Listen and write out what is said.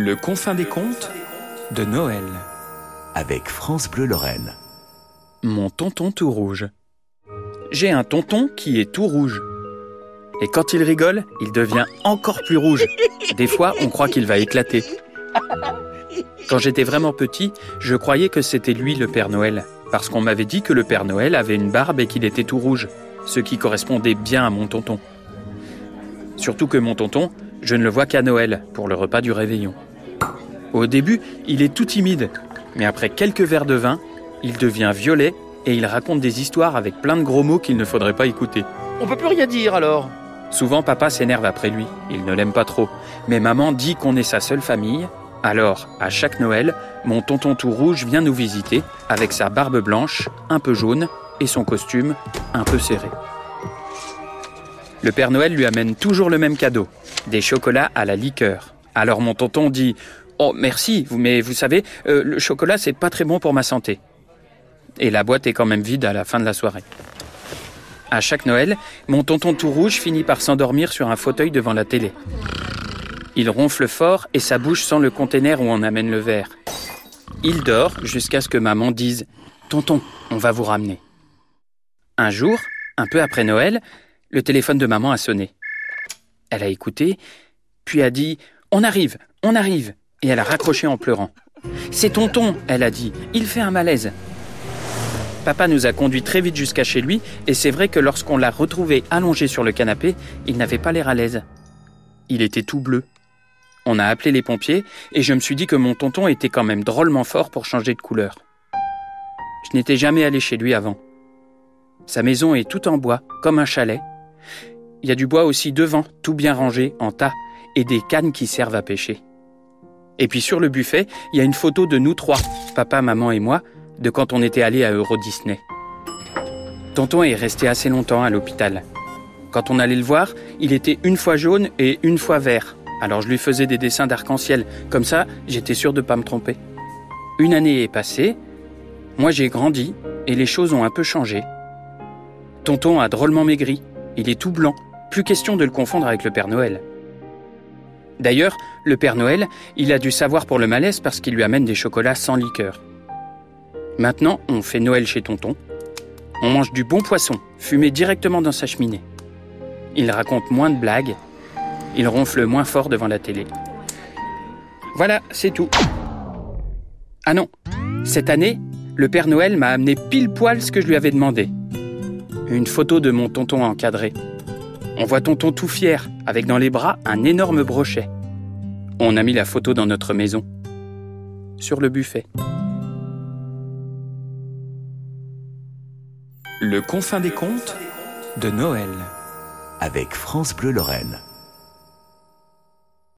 Le confin des contes de Noël. avec France Bleu Lorraine. Mon tonton tout rouge. J'ai un tonton qui est tout rouge. Et quand il rigole, il devient encore plus rouge. Des fois, on croit qu'il va éclater. Quand j'étais vraiment petit, je croyais que c'était lui le Père Noël, parce qu'on m'avait dit que le Père Noël avait une barbe et qu'il était tout rouge, ce qui correspondait bien à mon tonton. Surtout que mon tonton, je ne le vois qu'à Noël, pour le repas du réveillon. Au début, il est tout timide, mais après quelques verres de vin, il devient violet et il raconte des histoires avec plein de gros mots qu'il ne faudrait pas écouter. On peut plus rien dire alors. Souvent, papa s'énerve après lui, il ne l'aime pas trop. Mais maman dit qu'on est sa seule famille. Alors, à chaque Noël, mon tonton tout rouge vient nous visiter avec sa barbe blanche, un peu jaune, et son costume un peu serré. Le Père Noël lui amène toujours le même cadeau, des chocolats à la liqueur. Alors mon tonton dit Oh merci, mais vous savez, euh, le chocolat c'est pas très bon pour ma santé. Et la boîte est quand même vide à la fin de la soirée. À chaque Noël, mon tonton tout rouge finit par s'endormir sur un fauteuil devant la télé. Il ronfle fort et sa bouche sent le container où on amène le verre. Il dort jusqu'à ce que maman dise Tonton, on va vous ramener. Un jour, un peu après Noël, le téléphone de maman a sonné. Elle a écouté, puis a dit On arrive, on arrive et elle a raccroché en pleurant. C'est tonton, elle a dit, il fait un malaise. Papa nous a conduits très vite jusqu'à chez lui, et c'est vrai que lorsqu'on l'a retrouvé allongé sur le canapé, il n'avait pas l'air à l'aise. Il était tout bleu. On a appelé les pompiers, et je me suis dit que mon tonton était quand même drôlement fort pour changer de couleur. Je n'étais jamais allé chez lui avant. Sa maison est toute en bois, comme un chalet. Il y a du bois aussi devant, tout bien rangé, en tas, et des cannes qui servent à pêcher. Et puis sur le buffet, il y a une photo de nous trois, papa, maman et moi, de quand on était allés à Euro Disney. Tonton est resté assez longtemps à l'hôpital. Quand on allait le voir, il était une fois jaune et une fois vert. Alors je lui faisais des dessins d'arc-en-ciel. Comme ça, j'étais sûr de pas me tromper. Une année est passée. Moi, j'ai grandi et les choses ont un peu changé. Tonton a drôlement maigri. Il est tout blanc. Plus question de le confondre avec le Père Noël. D'ailleurs, le Père Noël, il a dû savoir pour le malaise parce qu'il lui amène des chocolats sans liqueur. Maintenant, on fait Noël chez Tonton. On mange du bon poisson, fumé directement dans sa cheminée. Il raconte moins de blagues. Il ronfle moins fort devant la télé. Voilà, c'est tout. Ah non, cette année, le Père Noël m'a amené pile poil ce que je lui avais demandé. Une photo de mon tonton encadré. On voit tonton tout fier, avec dans les bras un énorme brochet. On a mis la photo dans notre maison. Sur le buffet. Le confin des contes De Noël. avec France Bleu Lorraine.